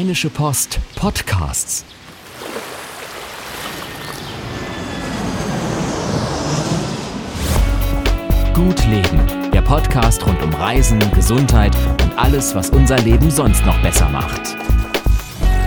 Rheinische Post Podcasts. Gut Leben, der Podcast rund um Reisen, Gesundheit und alles, was unser Leben sonst noch besser macht.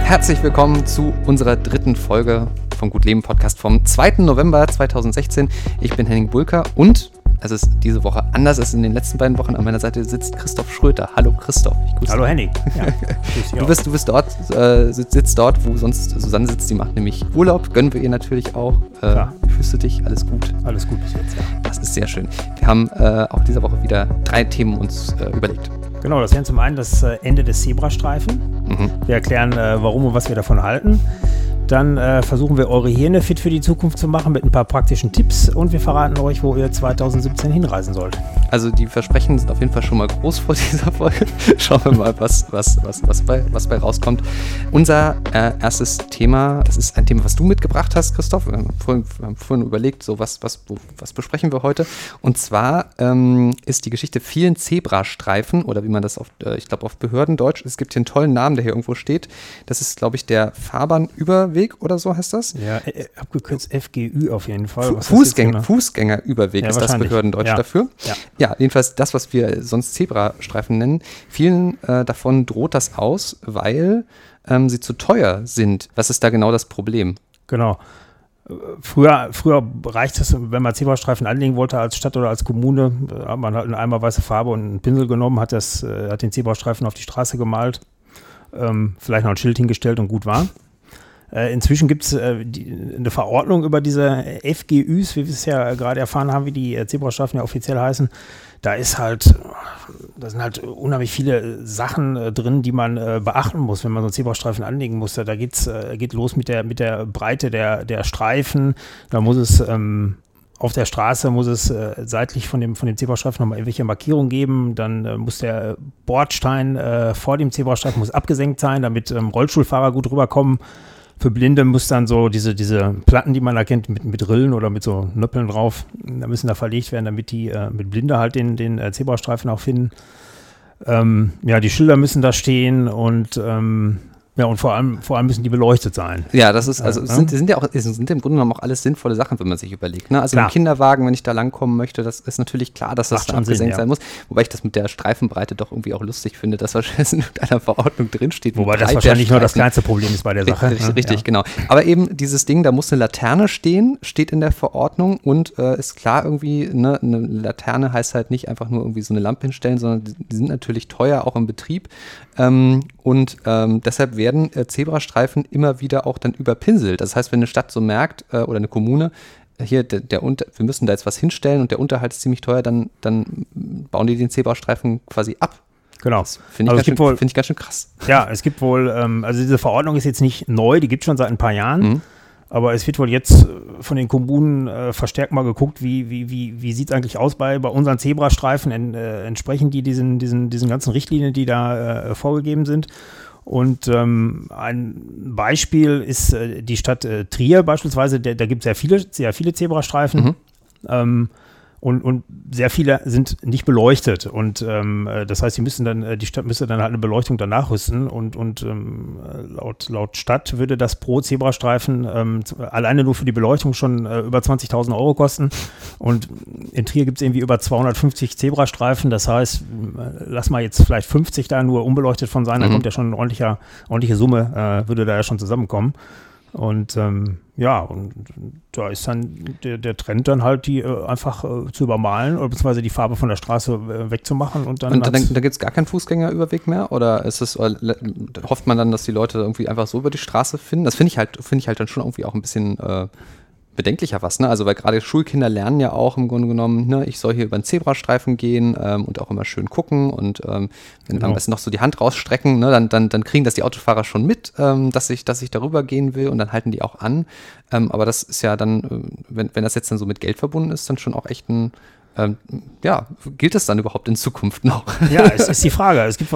Herzlich willkommen zu unserer dritten Folge vom Gut Leben Podcast vom 2. November 2016. Ich bin Henning Bulker und es ist diese Woche anders als in den letzten beiden Wochen. An meiner Seite sitzt Christoph Schröter. Hallo Christoph. Hallo Henning. Ja, du, bist, du bist dort, äh, sitzt dort, wo sonst Susanne sitzt. Die macht nämlich Urlaub. Gönnen wir ihr natürlich auch. Äh, wie fühlst du dich? Alles gut? Alles gut bis jetzt, ja. Das ist sehr schön. Wir haben äh, auch diese Woche wieder drei Themen uns äh, überlegt. Genau, das wären zum einen das äh, Ende des Zebrastreifen. Mhm. Wir erklären, äh, warum und was wir davon halten. Dann äh, versuchen wir eure Hirne fit für die Zukunft zu machen mit ein paar praktischen Tipps und wir verraten euch, wo ihr 2017 hinreisen sollt. Also die Versprechen sind auf jeden Fall schon mal groß vor dieser Folge. Schauen wir mal, was, was, was, was, bei, was bei rauskommt. Unser äh, erstes Thema, das ist ein Thema, was du mitgebracht hast, Christoph. Wir haben vorhin, wir haben vorhin überlegt, so was, was, was besprechen wir heute. Und zwar ähm, ist die Geschichte vielen Zebrastreifen oder wie man das auf, äh, ich glaube auf Behördendeutsch, es gibt hier einen tollen Namen, der hier irgendwo steht. Das ist, glaube ich, der Fahrbahnüberweg Fußgängerüberweg oder so heißt das? Ja, äh, äh, abgekürzt FGÜ auf jeden Fall. Fußgänger, genau? Fußgängerüberweg ja, ist das Behördendeutsch ja. dafür. Ja. ja. jedenfalls das, was wir sonst Zebrastreifen nennen. Vielen äh, davon droht das aus, weil ähm, sie zu teuer sind. Was ist da genau das Problem? Genau. Früher, früher reicht es, wenn man Zebrastreifen anlegen wollte als Stadt oder als Kommune, äh, hat man halt eine einmal weiße Farbe und einen Pinsel genommen, hat, das, hat den Zebrastreifen auf die Straße gemalt, ähm, vielleicht noch ein Schild hingestellt und gut war. Äh, inzwischen gibt es äh, eine Verordnung über diese FGÜs, wie wir es ja gerade erfahren haben, wie die äh, Zebrastreifen ja offiziell heißen. Da ist halt, da sind halt unheimlich viele Sachen äh, drin, die man äh, beachten muss, wenn man so einen Zebrastreifen anlegen muss. Da geht's, äh, geht los mit der, mit der Breite der, der Streifen. Da muss es ähm, auf der Straße muss es äh, seitlich von dem, von dem Zebrastreifen nochmal irgendwelche Markierungen geben. Dann äh, muss der Bordstein äh, vor dem Zebrastreifen muss abgesenkt sein, damit ähm, Rollstuhlfahrer gut rüberkommen. Für Blinde muss dann so diese, diese Platten, die man erkennt, mit, mit Rillen oder mit so Nöppeln drauf, da müssen da verlegt werden, damit die äh, mit Blinde halt den, den äh, Zebrastreifen auch finden. Ähm, ja, die Schilder müssen da stehen und ähm, ja, und vor allem, vor allem müssen die beleuchtet sein. Ja, das ist, also ja, sind, sind ja auch, sind im Grunde genommen auch alles sinnvolle Sachen, wenn man sich überlegt. Ne? Also klar. im Kinderwagen, wenn ich da langkommen möchte, das ist natürlich klar, dass das da abgesenkt ja. sein muss. Wobei ich das mit der Streifenbreite doch irgendwie auch lustig finde, dass wahrscheinlich in einer Verordnung drinsteht. Wobei das wahrscheinlich nur das kleinste Problem ist bei der Sache. Richtig, ne? richtig ja. genau. Aber eben dieses Ding, da muss eine Laterne stehen, steht in der Verordnung und äh, ist klar irgendwie, ne, eine Laterne heißt halt nicht einfach nur irgendwie so eine Lampe hinstellen, sondern die, die sind natürlich teuer, auch im Betrieb. Ähm, und ähm, deshalb werden äh, Zebrastreifen immer wieder auch dann überpinselt. Das heißt, wenn eine Stadt so merkt äh, oder eine Kommune, äh, hier, der, der Unter wir müssen da jetzt was hinstellen und der Unterhalt ist ziemlich teuer, dann, dann bauen die den Zebrastreifen quasi ab. Genau. Finde ich, also find ich ganz schön krass. Ja, es gibt wohl, ähm, also diese Verordnung ist jetzt nicht neu, die gibt es schon seit ein paar Jahren. Mhm. Aber es wird wohl jetzt äh, von den Kommunen äh, verstärkt mal geguckt, wie, wie, wie, wie sieht es eigentlich aus bei, bei unseren Zebrastreifen? En, äh, entsprechen die diesen, diesen, diesen ganzen Richtlinien, die da äh, vorgegeben sind? Und ähm, ein Beispiel ist äh, die Stadt äh, Trier beispielsweise, der, da gibt es sehr viele, sehr viele Zebrastreifen. Mhm. Ähm, und, und sehr viele sind nicht beleuchtet. Und ähm, äh, das heißt, sie müssen dann, äh, die Stadt müsste dann halt eine Beleuchtung danach rüsten. Und, und ähm, laut, laut Stadt würde das pro Zebrastreifen ähm, alleine nur für die Beleuchtung schon äh, über 20.000 Euro kosten. Und in Trier gibt es irgendwie über 250 Zebrastreifen. Das heißt, äh, lass mal jetzt vielleicht 50 da nur unbeleuchtet von sein, mhm. dann kommt ja schon eine ordentliche, ordentliche Summe, äh, würde da ja schon zusammenkommen. Und ähm, ja, und da ist dann der, der Trend dann halt, die äh, einfach äh, zu übermalen oder beziehungsweise die Farbe von der Straße äh, wegzumachen und dann. Und dann, da gibt es gar keinen Fußgängerüberweg mehr? Oder ist es, hofft man dann, dass die Leute irgendwie einfach so über die Straße finden? Das finde ich halt, finde ich halt dann schon irgendwie auch ein bisschen äh, bedenklicher was, ne? Also weil gerade Schulkinder lernen ja auch im Grunde genommen, ne, ich soll hier über den Zebrastreifen gehen ähm, und auch immer schön gucken und ähm, wenn genau. dann noch so die Hand rausstrecken, ne, dann, dann, dann kriegen das die Autofahrer schon mit, ähm, dass ich, dass ich darüber gehen will und dann halten die auch an. Ähm, aber das ist ja dann, äh, wenn, wenn das jetzt dann so mit Geld verbunden ist, dann schon auch echt ein ähm, ja, gilt das dann überhaupt in Zukunft noch? Ja, es ist die Frage. Es gibt,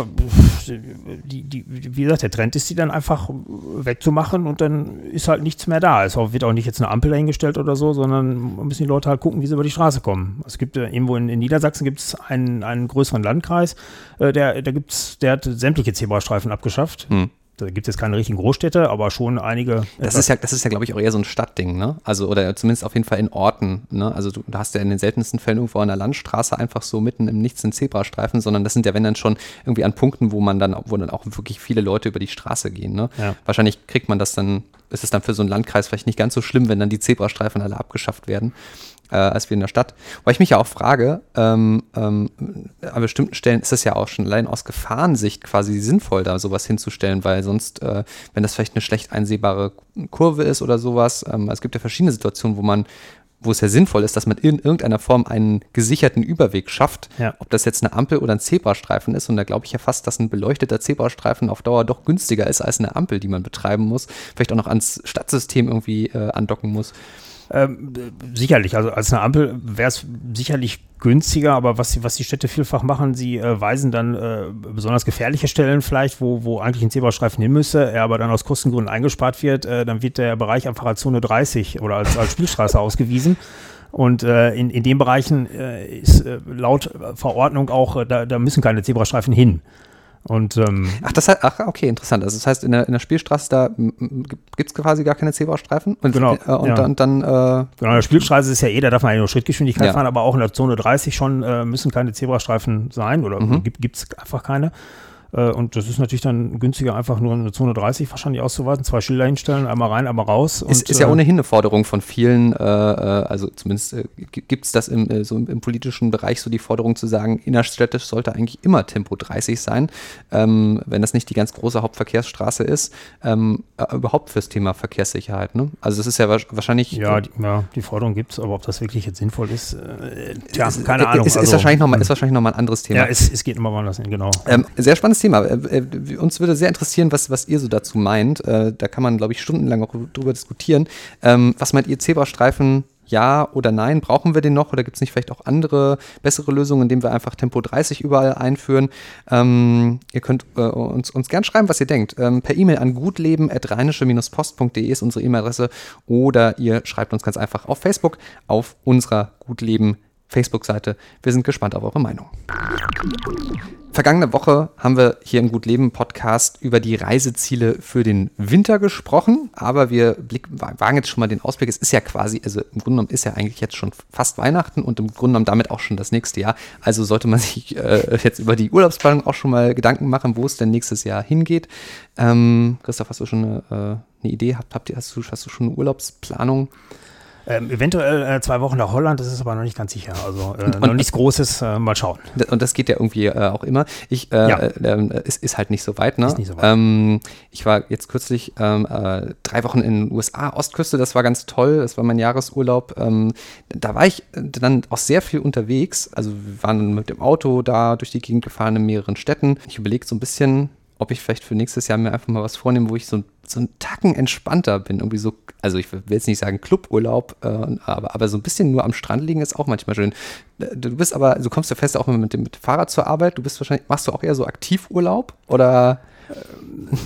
die, die, wie gesagt, der Trend ist, die dann einfach wegzumachen und dann ist halt nichts mehr da. Es wird auch nicht jetzt eine Ampel dahingestellt oder so, sondern müssen die Leute halt gucken, wie sie über die Straße kommen. Es gibt äh, irgendwo in, in Niedersachsen gibt es einen, einen größeren Landkreis, äh, der, der, gibt's, der hat sämtliche Zebrastreifen abgeschafft. Hm. Da gibt es keine richtigen Großstädte, aber schon einige. Das ist ja, das ist ja, glaube ich, auch eher so ein Stadtding, ne? Also, oder zumindest auf jeden Fall in Orten, ne? Also du, du hast ja in den seltensten Fällen irgendwo an der Landstraße einfach so mitten im Nichts einen Zebrastreifen, sondern das sind ja, wenn dann schon irgendwie an Punkten, wo man dann, wo dann auch wirklich viele Leute über die Straße gehen, ne? Ja. Wahrscheinlich kriegt man das dann, ist es dann für so einen Landkreis vielleicht nicht ganz so schlimm, wenn dann die Zebrastreifen alle abgeschafft werden äh, als wir in der Stadt. Weil ich mich ja auch frage, ähm, ähm, an bestimmten Stellen ist es ja auch schon allein aus Gefahrensicht quasi sinnvoll, da sowas hinzustellen, weil sonst, äh, wenn das vielleicht eine schlecht einsehbare Kurve ist oder sowas, ähm, es gibt ja verschiedene Situationen, wo man wo es ja sinnvoll ist, dass man in irgendeiner Form einen gesicherten Überweg schafft. Ja. Ob das jetzt eine Ampel oder ein Zebrastreifen ist. Und da glaube ich ja fast, dass ein beleuchteter Zebrastreifen auf Dauer doch günstiger ist als eine Ampel, die man betreiben muss. Vielleicht auch noch ans Stadtsystem irgendwie äh, andocken muss. Ähm, sicherlich, also als eine Ampel wäre es sicherlich günstiger, aber was, die- was die Städte vielfach machen, sie äh, weisen dann äh, besonders gefährliche Stellen vielleicht, wo, wo eigentlich ein Zebrastreifen hin müsste, er aber dann aus Kostengründen eingespart wird, äh, dann wird der Bereich einfach als Zone 30 oder als, als Spielstraße ausgewiesen. Und äh, in, in den Bereichen äh, ist äh, laut Verordnung auch, äh, da, da müssen keine Zebrastreifen hin. Und ähm, Ach, das heißt, ach, okay, interessant. Also das heißt, in der, in der Spielstraße, da gibt es quasi gar keine Zebrastreifen. Und, Genau, Äh, und ja. dann, dann äh, Genau, in der Spielstraße ist ja eh, da darf man ja nur Schrittgeschwindigkeit Ja. fahren, aber auch in der Zone 30 schon äh, müssen keine Zebrastreifen sein oder Mhm. gibt es einfach keine. Äh, und das ist natürlich dann günstiger, einfach nur in der Zone 30 wahrscheinlich auszuweiten, zwei Schilder hinstellen, einmal rein, einmal raus. ist, und, ist ja äh, ohnehin eine Forderung von vielen, äh, äh, also zumindest äh, gibt es das im, so im, im politischen Bereich so die Forderung zu sagen, innerstädtisch sollte eigentlich immer Tempo 30 sein, ähm, wenn das nicht die ganz große Hauptverkehrsstraße ist, ähm, äh, überhaupt fürs Thema Verkehrssicherheit. Ne? Also das ist ja wa- wahrscheinlich Ja, die, ja, die Forderung gibt es, aber ob das wirklich jetzt sinnvoll ist, äh, tja, ist, keine Ahnung. Ist, ist Also, wahrscheinlich nochmal ist wahrscheinlich noch mal ein anderes Thema. Ja, es, es geht immer woanders hin, genau. Ähm, sehr spannendes Thema. Äh, äh, uns würde sehr interessieren, was, was ihr so dazu meint. Äh, da kann man, glaube ich, stundenlang auch drüber diskutieren. Ähm, was meint ihr, Zebrastreifen? Ja oder nein? Brauchen wir den noch oder gibt es nicht vielleicht auch andere, bessere Lösungen, indem wir einfach Tempo 30 überall einführen? Ähm, ihr könnt uns, uns gern schreiben, was ihr denkt. Ähm, per E-Mail an gutleben.rheinische-post.de ist unsere E-Mail-Adresse oder ihr schreibt uns ganz einfach auf Facebook auf unserer Gutleben Facebook-Seite. Wir sind gespannt auf eure Meinung. Vergangene Woche haben wir hier im Gut Leben Podcast über die Reiseziele für den Winter gesprochen, aber wir wagen jetzt schon mal den Ausblick. Es ist ja quasi, also im Grunde genommen ist ja eigentlich jetzt schon fast Weihnachten und im Grunde genommen damit auch schon das nächste Jahr. Also sollte man sich äh, jetzt über die Urlaubsplanung auch schon mal Gedanken machen, wo es denn nächstes Jahr hingeht. Ähm, Christoph, hast du schon eine, äh, eine Idee? Habt, habt ihr, hast, du, hast du schon eine Urlaubsplanung? Ähm, eventuell äh, zwei Wochen nach Holland, das ist aber noch nicht ganz sicher. Also äh, noch nichts Großes, äh, mal schauen. Und das geht ja irgendwie äh, auch immer. Ich, äh, Ja. äh, ähm, ist, ist halt nicht so weit, ne? Ist nicht so weit. Ähm, ich war jetzt kürzlich ähm, äh, drei Wochen in den USA, Ostküste, das war ganz toll. Das war mein Jahresurlaub. Ähm, da war ich dann auch sehr viel unterwegs. Also wir waren mit dem Auto da durch die Gegend gefahren in mehreren Städten. Ich überlege so ein bisschen, ob ich vielleicht für nächstes Jahr mir einfach mal was vornehme, wo ich so, so einen Tacken entspannter bin. Irgendwie so, also ich will jetzt nicht sagen Cluburlaub, äh, aber, aber so ein bisschen nur am Strand liegen ist auch manchmal schön. Äh, Du bist aber, du kommst ja fest auch mit dem, mit Fahrrad zur Arbeit. Du bist wahrscheinlich, machst du auch eher so Aktivurlaub oder?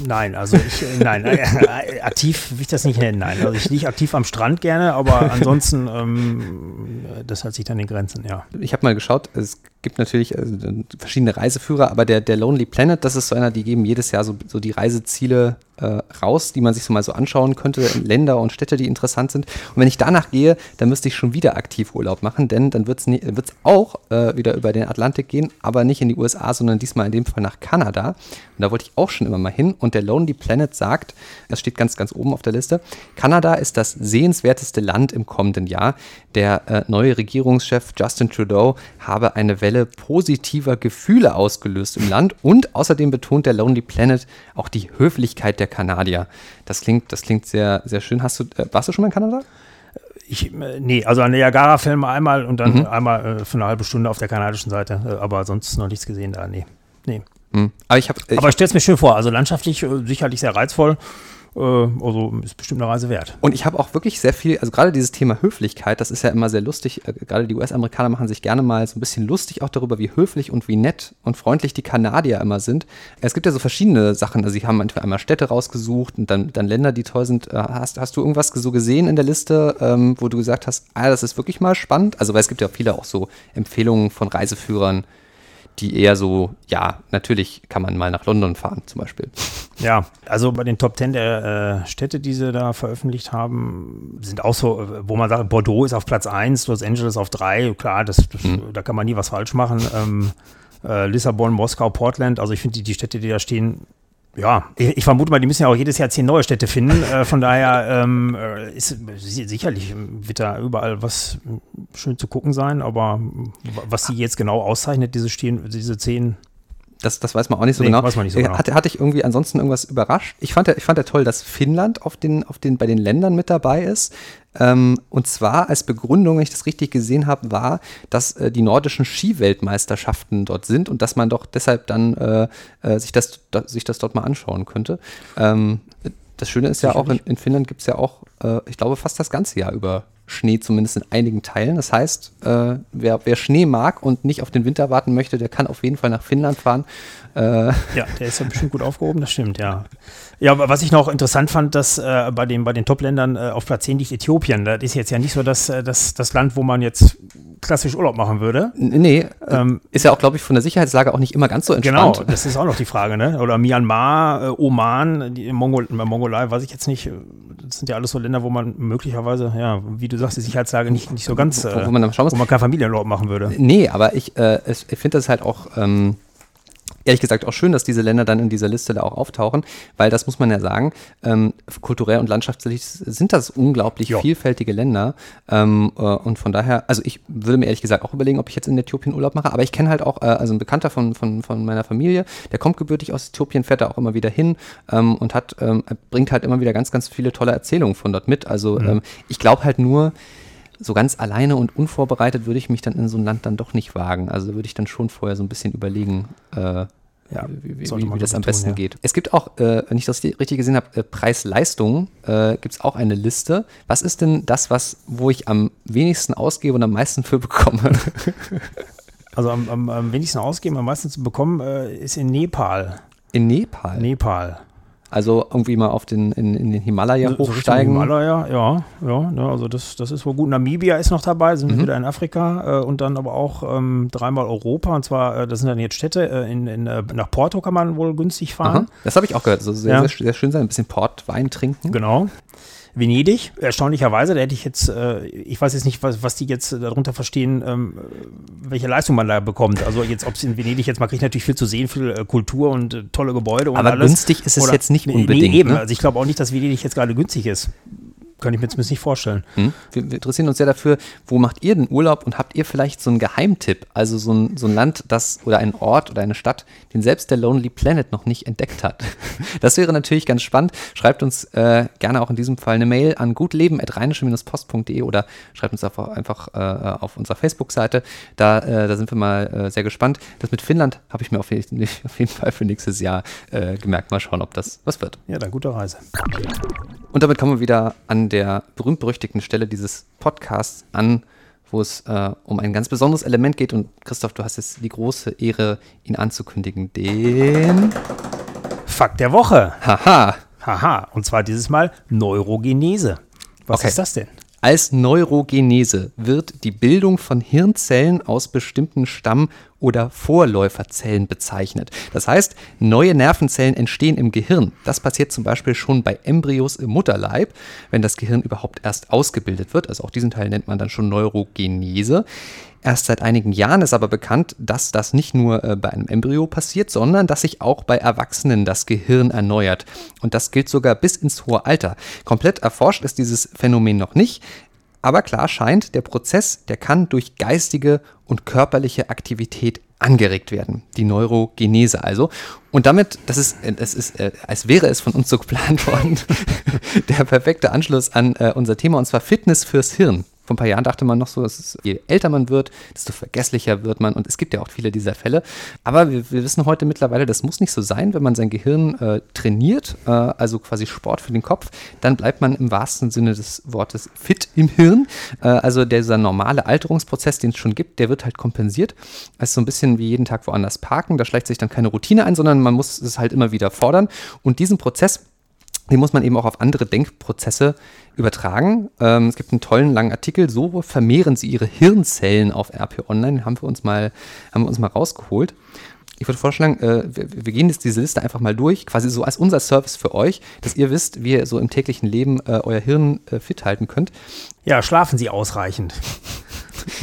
Nein, also ich, äh, nein, äh, aktiv will ich das nicht nennen, nein. Also ich liege aktiv am Strand gerne, aber ansonsten, ähm, das hat sich dann in Grenzen, ja. Ich habe mal geschaut, es gibt natürlich äh, verschiedene Reiseführer, aber der, der Lonely Planet, das ist so einer, die geben jedes Jahr so, so die Reiseziele äh, raus, die man sich so mal so anschauen könnte, Länder und Städte, die interessant sind. Und wenn ich danach gehe, dann müsste ich schon wieder Aktivurlaub machen, denn dann wird es auch äh, wieder über den Atlantik gehen, aber nicht in die USA, sondern diesmal in dem Fall nach Kanada. Und da wollte ich auch schon immer mal hin. Und der Lonely Planet sagt, das steht ganz, ganz oben auf der Liste, Kanada ist das sehenswerteste Land im kommenden Jahr. Der äh, neue Regierungschef Justin Trudeau habe eine Welle positiver Gefühle ausgelöst im Land und außerdem betont der Lonely Planet auch die Höflichkeit der Kanadier. Das klingt, das klingt sehr, sehr schön. Hast du, äh, warst du schon mal in Kanada? Ich, äh, nee, also an Niagara-Film einmal und dann einmal äh, für eine halbe Stunde auf der kanadischen Seite, äh, aber sonst noch nichts gesehen da, nee. nee. Hm. Aber ich habe, Aber ich stelle es mir schön vor, also landschaftlich äh, sicherlich sehr reizvoll, also ist bestimmt eine Reise wert. Und ich habe auch wirklich sehr viel, also gerade dieses Thema Höflichkeit, das ist ja immer sehr lustig. Äh, gerade die US-Amerikaner machen sich gerne mal so ein bisschen lustig auch darüber, wie höflich und wie nett und freundlich die Kanadier immer sind. Es gibt ja so verschiedene Sachen. Also sie haben manchmal einmal Städte rausgesucht und dann, dann Länder, die toll sind. Äh, Hast, hast du irgendwas so gesehen in der Liste, ähm, wo du gesagt hast, ah, das ist wirklich mal spannend? Also weil es gibt ja viele auch so Empfehlungen von Reiseführern, die eher so, ja, natürlich kann man mal nach London fahren zum Beispiel. Ja, also bei den Top 10 der äh, Städte, die sie da veröffentlicht haben, sind auch so, äh, wo man sagt, Bordeaux ist auf Platz 1, Los Angeles auf 3. Klar, das, das mhm. da kann man nie was falsch machen. Ähm, äh, Lissabon, Moskau, Portland, also ich finde die, die Städte, die da stehen, ja, ich, vermute mal, die müssen ja auch jedes Jahr zehn neue Städte finden. Äh, von daher ähm, äh, ist sicherlich wird da überall was schön zu gucken sein, aber was sie jetzt genau auszeichnet, diese, stehen, diese zehn das, das weiß man auch nicht so nee, genau. Weiß man nicht so genau. Hatte, hatte ich irgendwie ansonsten irgendwas überrascht? Ich fand ja, ich fand ja toll, dass Finnland auf den, auf den, bei den Ländern mit dabei ist. Ähm, und zwar als Begründung, wenn ich das richtig gesehen habe, war, dass äh, die nordischen Skiweltmeisterschaften dort sind und dass man doch deshalb dann äh, äh, sich, das, da, sich das dort mal anschauen könnte. Ähm, das Schöne ist ja auch, in, in Finnland gibt es ja auch, äh, ich glaube, fast das ganze Jahr über Schnee, zumindest in einigen Teilen. Das heißt, äh, wer, wer, Schnee mag und nicht auf den Winter warten möchte, der kann auf jeden Fall nach Finnland fahren. Äh ja, der ist ja bestimmt gut aufgehoben, das stimmt, ja. Ja, was ich noch interessant fand, dass äh, bei, den, bei den Top-Ländern äh, auf Platz 10 liegt Äthiopien. Das ist jetzt ja nicht so das, äh, das, das Land, wo man jetzt klassisch Urlaub machen würde. Nee, ähm, ist ja auch, glaube ich, von der Sicherheitslage auch nicht immer ganz so entspannt. Genau, das ist auch noch die Frage, ne? Oder Myanmar, äh, Oman, die Mongol Mongolei, weiß ich jetzt nicht. Das sind ja alles so Länder, wo man möglicherweise, ja, wie du sagst, die Sicherheitslage nicht, nicht so ganz, wo, wo man dann schauen muss. wo man keinen Familienurlaub machen würde. Nee, aber ich, äh, ich finde das halt auch ähm, ehrlich gesagt auch schön, dass diese Länder dann in dieser Liste da auch auftauchen, weil das muss man ja sagen, ähm, kulturell und landschaftlich sind das unglaublich jo. vielfältige Länder. Ähm, äh, und von daher, also ich würde mir ehrlich gesagt auch überlegen, ob ich jetzt in Äthiopien Urlaub mache, aber ich kenne halt auch, äh, also ein Bekannter von, von, von meiner Familie, der kommt gebürtig aus Äthiopien, fährt da auch immer wieder hin ähm, und hat, ähm, bringt halt immer wieder ganz, ganz viele tolle Erzählungen von dort mit. Also mhm. Ähm, ich glaube halt nur, so ganz alleine und unvorbereitet würde ich mich dann in so ein Land dann doch nicht wagen. Also würde ich dann schon vorher so ein bisschen überlegen, äh, ja, wie, wie, wie das am besten tun, ja. geht. Es gibt auch, äh, wenn ich das richtig gesehen habe, äh, Preis-Leistung, äh, gibt es auch eine Liste. Was ist denn das, was, wo ich am wenigsten ausgebe und am meisten für bekomme? also am, am, am wenigsten ausgeben, am meisten zu bekommen, äh, ist in Nepal. In Nepal? Nepal. Also irgendwie mal auf den, in, in den Himalaya so, hochsteigen. So Himalaya, ja, ja, ne, also das, das ist wohl gut. Namibia ist noch dabei, sind mhm. wir wieder in Afrika äh, und dann aber auch ähm, dreimal Europa. Und zwar, äh, das sind dann jetzt Städte, äh, in, in, äh, nach Porto kann man wohl günstig fahren. Aha. Das habe ich auch gehört. Also sehr, ja. sehr, sehr, schön sein, ein bisschen Portwein trinken. Genau. Venedig, erstaunlicherweise, da hätte ich jetzt, äh, ich weiß jetzt nicht, was, was die jetzt darunter verstehen, ähm, welche Leistung man da bekommt. Also jetzt, ob es in Venedig jetzt, man kriegt natürlich viel zu sehen, viel äh, Kultur und äh, tolle Gebäude und Aber alles. günstig ist es Oder, jetzt nicht unbedingt. Nee, eben, ne? also ich glaube auch nicht, dass Venedig jetzt gerade günstig ist. Kann ich mir zumindest nicht vorstellen. Hm? Wir, wir, interessieren uns ja dafür, wo macht ihr den Urlaub und habt ihr vielleicht so einen Geheimtipp? Also so ein, so ein Land, das oder ein Ort oder eine Stadt, den selbst der Lonely Planet noch nicht entdeckt hat. Das wäre natürlich ganz spannend. Schreibt uns äh, gerne auch in diesem Fall eine Mail an gutleben.rheinische-post.de oder schreibt uns einfach, einfach äh, auf unserer Facebook-Seite. Da, äh, da sind wir mal äh, sehr gespannt. Das mit Finnland habe ich mir auf jeden, auf jeden, Fall für nächstes Jahr äh, gemerkt. Mal schauen, ob das was wird. Ja, dann gute Reise. Und damit kommen wir wieder an der berühmt-berüchtigten Stelle dieses Podcasts an, wo es äh, um ein ganz besonderes Element geht. Und Christoph, du hast jetzt die große Ehre, ihn anzukündigen. Den Fakt der Woche. Haha. Haha. Und zwar dieses Mal Neurogenese. Was okay. ist das denn? Als Neurogenese wird die Bildung von Hirnzellen aus bestimmten Stamm- oder Vorläuferzellen bezeichnet. Das heißt, neue Nervenzellen entstehen im Gehirn. Das passiert zum Beispiel schon bei Embryos im Mutterleib, wenn das Gehirn überhaupt erst ausgebildet wird. Also auch diesen Teil nennt man dann schon Neurogenese. Erst seit einigen Jahren ist aber bekannt, dass das nicht nur äh, bei einem Embryo passiert, sondern dass sich auch bei Erwachsenen das Gehirn erneuert. Und das gilt sogar bis ins hohe Alter. Komplett erforscht ist dieses Phänomen noch nicht. Aber klar scheint, der Prozess, der kann durch geistige und körperliche Aktivität angeregt werden. Die Neurogenese also. Und damit, das ist, das ist, äh, als wäre es von uns so geplant worden, der perfekte Anschluss an äh, unser Thema, und zwar Fitness fürs Hirn. Vor ein paar Jahren dachte man noch so, dass je älter man wird, desto vergesslicher wird man. Und es gibt ja auch viele dieser Fälle. Aber wir, wir wissen heute mittlerweile, das muss nicht so sein. Wenn man sein Gehirn äh, trainiert, äh, also quasi Sport für den Kopf, dann bleibt man im wahrsten Sinne des Wortes fit im Hirn. Äh, also dieser normale Alterungsprozess, den es schon gibt, der wird halt kompensiert. Es ist so ein bisschen wie jeden Tag woanders parken. Da schleicht sich dann keine Routine ein, sondern man muss es halt immer wieder fordern. Und diesen Prozess den muss man eben auch auf andere Denkprozesse übertragen. Ähm, es gibt einen tollen langen Artikel, so vermehren sie ihre Hirnzellen auf RP Online, haben wir uns mal, haben wir uns mal rausgeholt. ich würde vorschlagen, äh, wir, wir, gehen jetzt diese Liste einfach mal durch, quasi so als unser Service für euch, dass ihr wisst, wie ihr so im täglichen Leben äh, euer Hirn äh, fit halten könnt. Ja, schlafen Sie ausreichend.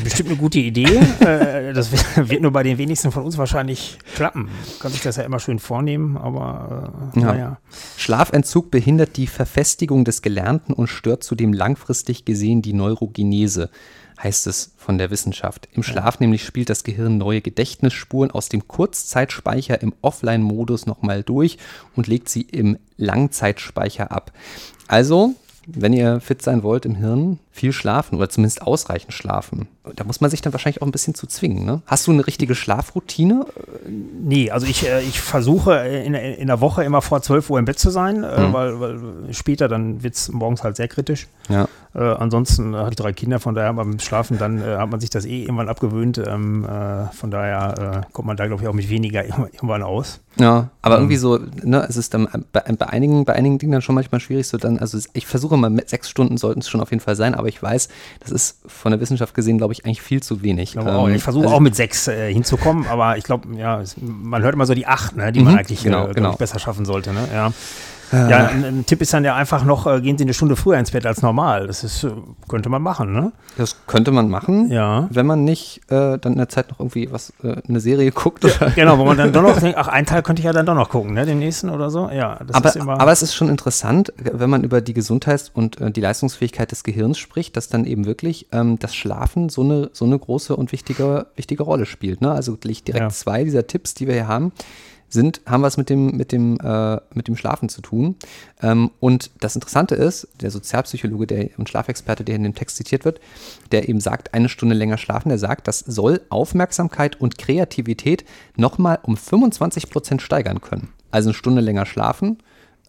Bestimmt eine gute Idee. Äh, das wird nur bei den wenigsten von uns wahrscheinlich klappen. Kann sich das ja immer schön vornehmen, aber äh, ja. naja. Schlafentzug behindert die Verfestigung des Gelernten und stört zudem langfristig gesehen die Neurogenese heißt es von der Wissenschaft. Im Schlaf ja. nämlich spielt das Gehirn neue Gedächtnisspuren aus dem Kurzzeitspeicher im Offline-Modus nochmal durch und legt sie im Langzeitspeicher ab. Also wenn ihr fit sein wollt im Hirn, viel schlafen oder zumindest ausreichend schlafen. Da muss man sich dann wahrscheinlich auch ein bisschen zu zwingen. Ne? Hast du eine richtige Schlafroutine? Nee, also ich, äh, ich versuche in, in der Woche immer vor 12 Uhr im Bett zu sein, mhm. weil, weil, später dann wird es morgens halt sehr kritisch. Ja. Äh, ansonsten hatte ich drei Kinder, von daher beim Schlafen dann äh, hat man sich das eh irgendwann abgewöhnt. Ähm, äh, von daher äh, kommt man da, glaube ich, auch mit weniger irgendwann aus. Ja, aber ähm. irgendwie so, ne, es ist dann bei, bei, einigen, bei einigen Dingen dann schon manchmal schwierig, so dann, also ich versuche mal, sechs Stunden sollten es schon auf jeden Fall sein, aber ich weiß, das ist von der Wissenschaft gesehen, glaube ich, eigentlich viel zu wenig. Ich, ähm, ich versuche also auch mit sechs äh, hinzukommen, aber ich glaube, ja, man hört immer so die acht, ne, die man mhm, eigentlich genau, äh, genau. besser schaffen sollte. Ne? Ja. Ja, ein, ein, Tipp ist dann ja einfach noch, äh, gehen Sie eine Stunde früher ins Bett als normal. Das ist, äh, könnte man machen, ne? Das könnte man machen, ja. wenn man nicht äh, dann in der Zeit noch irgendwie was, äh, eine Serie guckt. Ja, genau, wo man dann doch noch denkt, ach, einen Teil könnte ich ja dann doch noch gucken, ne? Den nächsten oder so. Ja, aber, aber es ist schon interessant, wenn man über die Gesundheit und äh, die Leistungsfähigkeit des Gehirns spricht, dass dann eben wirklich ähm, das Schlafen so eine, so eine große und wichtige, wichtige Rolle spielt. Ne? Also direkt ja. zwei dieser Tipps, die wir hier haben, sind, haben was mit dem, mit dem, äh, mit dem Schlafen zu tun. Ähm, und das Interessante ist, der Sozialpsychologe der, und Schlafexperte, der in dem Text zitiert wird, der eben sagt, eine Stunde länger schlafen, der sagt, das soll Aufmerksamkeit und Kreativität nochmal um 25 Prozent steigern können. Also eine Stunde länger schlafen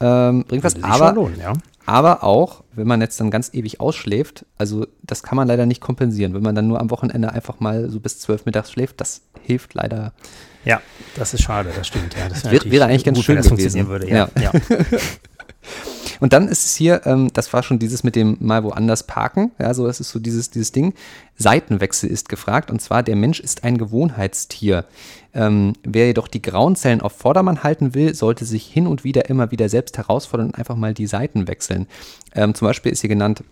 ähm, bringt was, aber, lohnen, ja. Aber auch, wenn man jetzt dann ganz ewig ausschläft, also das kann man leider nicht kompensieren. Wenn man dann nur am Wochenende einfach mal so bis zwölf mittags schläft, das hilft leider ja, das ist schade, das stimmt. Ja, das wäre, wäre eigentlich ganz gut, schön gewesen. funktionieren würde. Ja, ja. ja. Und dann ist es hier, ähm, das war schon dieses mit dem mal woanders parken, ja, so das ist so dieses, dieses Ding. Seitenwechsel ist gefragt und zwar, der Mensch ist ein Gewohnheitstier. Ähm, wer jedoch die grauen Zellen auf Vordermann halten will, sollte sich hin und wieder immer wieder selbst herausfordern und einfach mal die Seiten wechseln. Ähm, zum Beispiel ist hier genannt,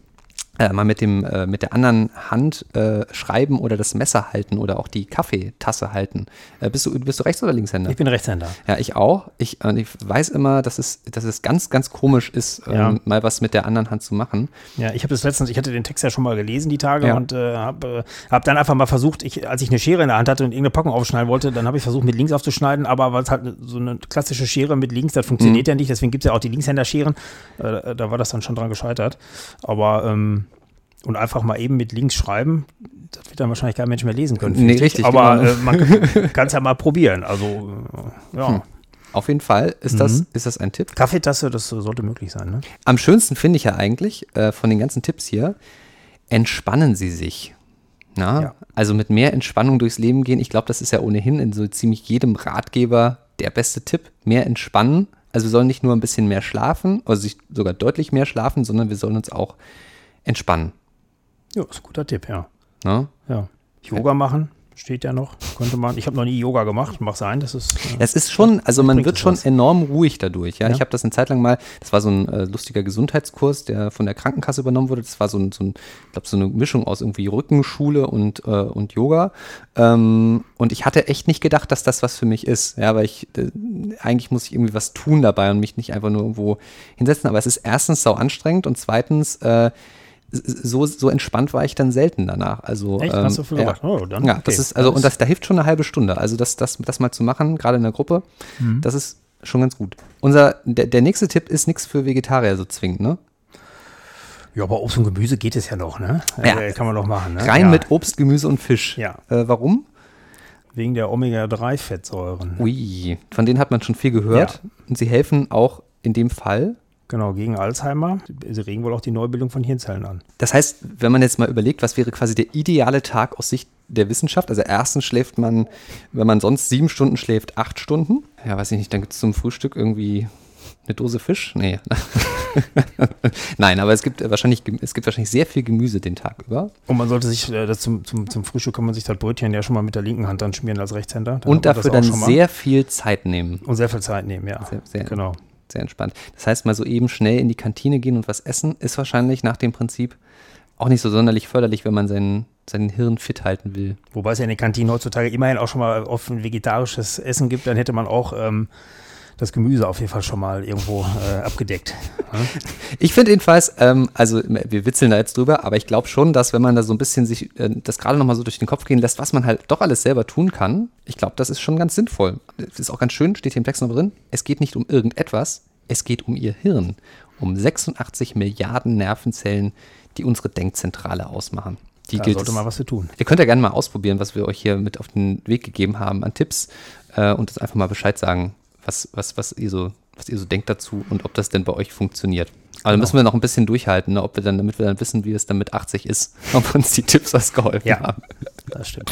äh, mal mit dem äh, mit der anderen Hand äh, schreiben oder das Messer halten oder auch die Kaffeetasse halten. Äh, bist du bist du Rechts- oder Linkshänder? Ich bin Rechtshänder. Ja, ich auch. Ich, äh, ich weiß immer, dass es dass es ganz ganz komisch ist, ähm, ja. mal was mit der anderen Hand zu machen. Ja, ich habe das letztens, ich hatte den Text ja schon mal gelesen die Tage ja. und äh, habe hab dann einfach mal versucht, ich, als ich eine Schere in der Hand hatte und irgendeine Packung aufschneiden wollte, dann habe ich versucht mit links aufzuschneiden, aber weil es halt so eine klassische Schere mit links, das funktioniert mhm. ja nicht, deswegen gibt es ja auch die Linkshänder-Scheren. da war das dann schon dran gescheitert. Aber ähm, und einfach mal eben mit links schreiben, das wird dann wahrscheinlich kein Mensch mehr lesen können. Nee, richtig. Aber genau. äh, man kann es ja mal probieren. Also, äh, ja. Hm. Auf jeden Fall ist, mhm. das, ist das ein Tipp. Kaffeetasse, das sollte möglich sein. Ne? Am schönsten finde ich ja eigentlich äh, von den ganzen Tipps hier, entspannen Sie sich. Na? Ja. Also mit mehr Entspannung durchs Leben gehen. Ich glaube, das ist ja ohnehin in so ziemlich jedem Ratgeber der beste Tipp. Mehr entspannen. Also wir sollen nicht nur ein bisschen mehr schlafen, also sogar deutlich mehr schlafen, sondern wir sollen uns auch entspannen. Ja, ist ein guter Tipp, ja. Na? Ja. Yoga machen, steht ja noch. Könnte man. Ich habe noch nie Yoga gemacht, mach sein, das ist. Äh, es ist schon, also man wird schon was. enorm ruhig dadurch. Ja? ja? ich habe das eine Zeit lang mal. Das war so ein äh, lustiger Gesundheitskurs, der von der Krankenkasse übernommen wurde. Das war so ein, so ein ich glaube so eine Mischung aus irgendwie Rückenschule und äh, und Yoga. Ähm, und ich hatte echt nicht gedacht, dass das was für mich ist. Ja, weil ich äh, eigentlich muss ich irgendwie was tun dabei und mich nicht einfach nur irgendwo hinsetzen. Aber es ist erstens sau anstrengend und zweitens äh, so, so entspannt war ich dann selten danach. Also, Echt? Hast du viel ähm, ja. Oh, dann, ja, okay. das ist, also, und das, da hilft schon eine halbe Stunde. Also, das, das, das mal zu machen, gerade in der Gruppe, mhm. das ist schon ganz gut. Unser, der, der nächste Tipp ist nichts für Vegetarier so zwingend, ne? Ja, aber Obst und Gemüse geht es ja noch, ne? Ja. Äh, kann man doch machen, ne? Rein ja. mit Obst, Gemüse und Fisch. Ja. Äh, warum? Wegen der Omega-3-Fettsäuren. Ui, von denen hat man schon viel gehört. Ja. Und sie helfen auch in dem Fall Genau, gegen Alzheimer. Sie regen wohl auch die Neubildung von Hirnzellen an. Das heißt, wenn man jetzt mal überlegt, was wäre quasi der ideale Tag aus Sicht der Wissenschaft? Also erstens schläft man, wenn man sonst sieben Stunden schläft, acht Stunden. Ja, weiß ich nicht, dann gibt es zum Frühstück irgendwie Eine Dose Fisch? Nee. Nein, aber es gibt wahrscheinlich, es gibt wahrscheinlich sehr viel Gemüse den Tag über. Und man sollte sich, äh, das zum, zum, zum Frühstück kann man sich das Brötchen ja schon mal mit der linken Hand dann schmieren als Rechtshänder. Dann Und dafür dann sehr viel Zeit nehmen. Und sehr viel Zeit nehmen, ja. Sehr, sehr, Genau. Sehr entspannt. Das heißt, mal so eben schnell in die Kantine gehen und was essen, ist wahrscheinlich nach dem Prinzip auch nicht so sonderlich förderlich, wenn man seinen, seinen Hirn fit halten will. Wobei es ja in den Kantinen heutzutage immerhin auch schon mal offen vegetarisches Essen gibt, dann hätte man auch ähm, das Gemüse auf jeden Fall schon mal irgendwo äh, abgedeckt. Ich finde jedenfalls, ähm, also wir witzeln da jetzt drüber, aber ich glaube schon, dass wenn man da so ein bisschen sich äh, das gerade nochmal so durch den Kopf gehen lässt, was man halt doch alles selber tun kann, ich glaube, das ist schon ganz sinnvoll. Das ist auch ganz schön, steht hier im Text noch drin, es geht nicht um irgendetwas, es geht um ihr Hirn, um 86 Milliarden Nervenzellen, die unsere Denkzentrale ausmachen. Die Da gilt sollte es- mal was zu tun. Ihr könnt ja gerne mal ausprobieren, was wir euch hier mit auf den Weg gegeben haben an Tipps äh, und uns einfach mal Bescheid sagen, was, was, was, ihr so, was ihr so denkt dazu und ob das denn bei euch funktioniert. Aber Genau. müssen wir noch ein bisschen durchhalten, ne, ob wir dann, damit wir dann wissen, wie es dann mit 80 ist, ob uns die Tipps was geholfen Ja. haben. Das stimmt.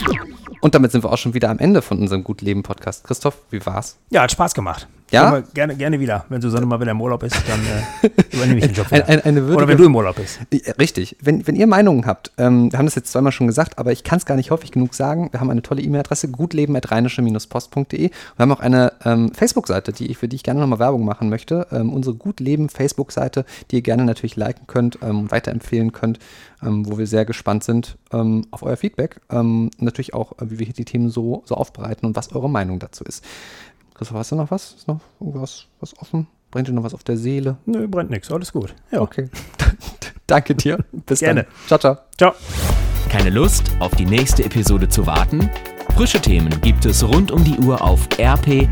Und damit sind wir auch schon wieder am Ende von unserem Gut Leben Podcast. Christoph, wie war's? Ja, hat Spaß gemacht. Ja? Wir Gerne, gerne wieder. Wenn Susanne mal wieder im Urlaub ist, dann äh, übernehme ich den Job wieder. ein, eine würdige, Oder wenn du im Urlaub bist. Ja, Richtig. Wenn, wenn ihr Meinungen habt, ähm, wir haben das jetzt zweimal schon gesagt, aber ich kann es gar nicht häufig genug sagen. Wir haben eine tolle E-Mail-Adresse, gutleben.rheinische-post.de. Wir haben auch eine ähm, Facebook-Seite, die ich, für die ich gerne nochmal Werbung machen möchte. Ähm, unsere Gutleben Facebook-Seite, die ihr gerne natürlich liken könnt, ähm, weiterempfehlen könnt, ähm, wo wir sehr gespannt sind ähm, auf euer Feedback. Natürlich auch, äh, wie wir hier die Themen so, so aufbereiten und was eure Meinung dazu ist. Christoph, hast du noch was? Ist noch irgendwas was offen? Brennt dir noch was auf der Seele? Nö, brennt nichts. Alles gut. Ja. Okay. Danke dir. Bis Gerne. dann. Ciao, ciao. Ciao. Keine Lust, auf die nächste Episode zu warten? Frische Themen gibt es rund um die Uhr auf rp-online.de.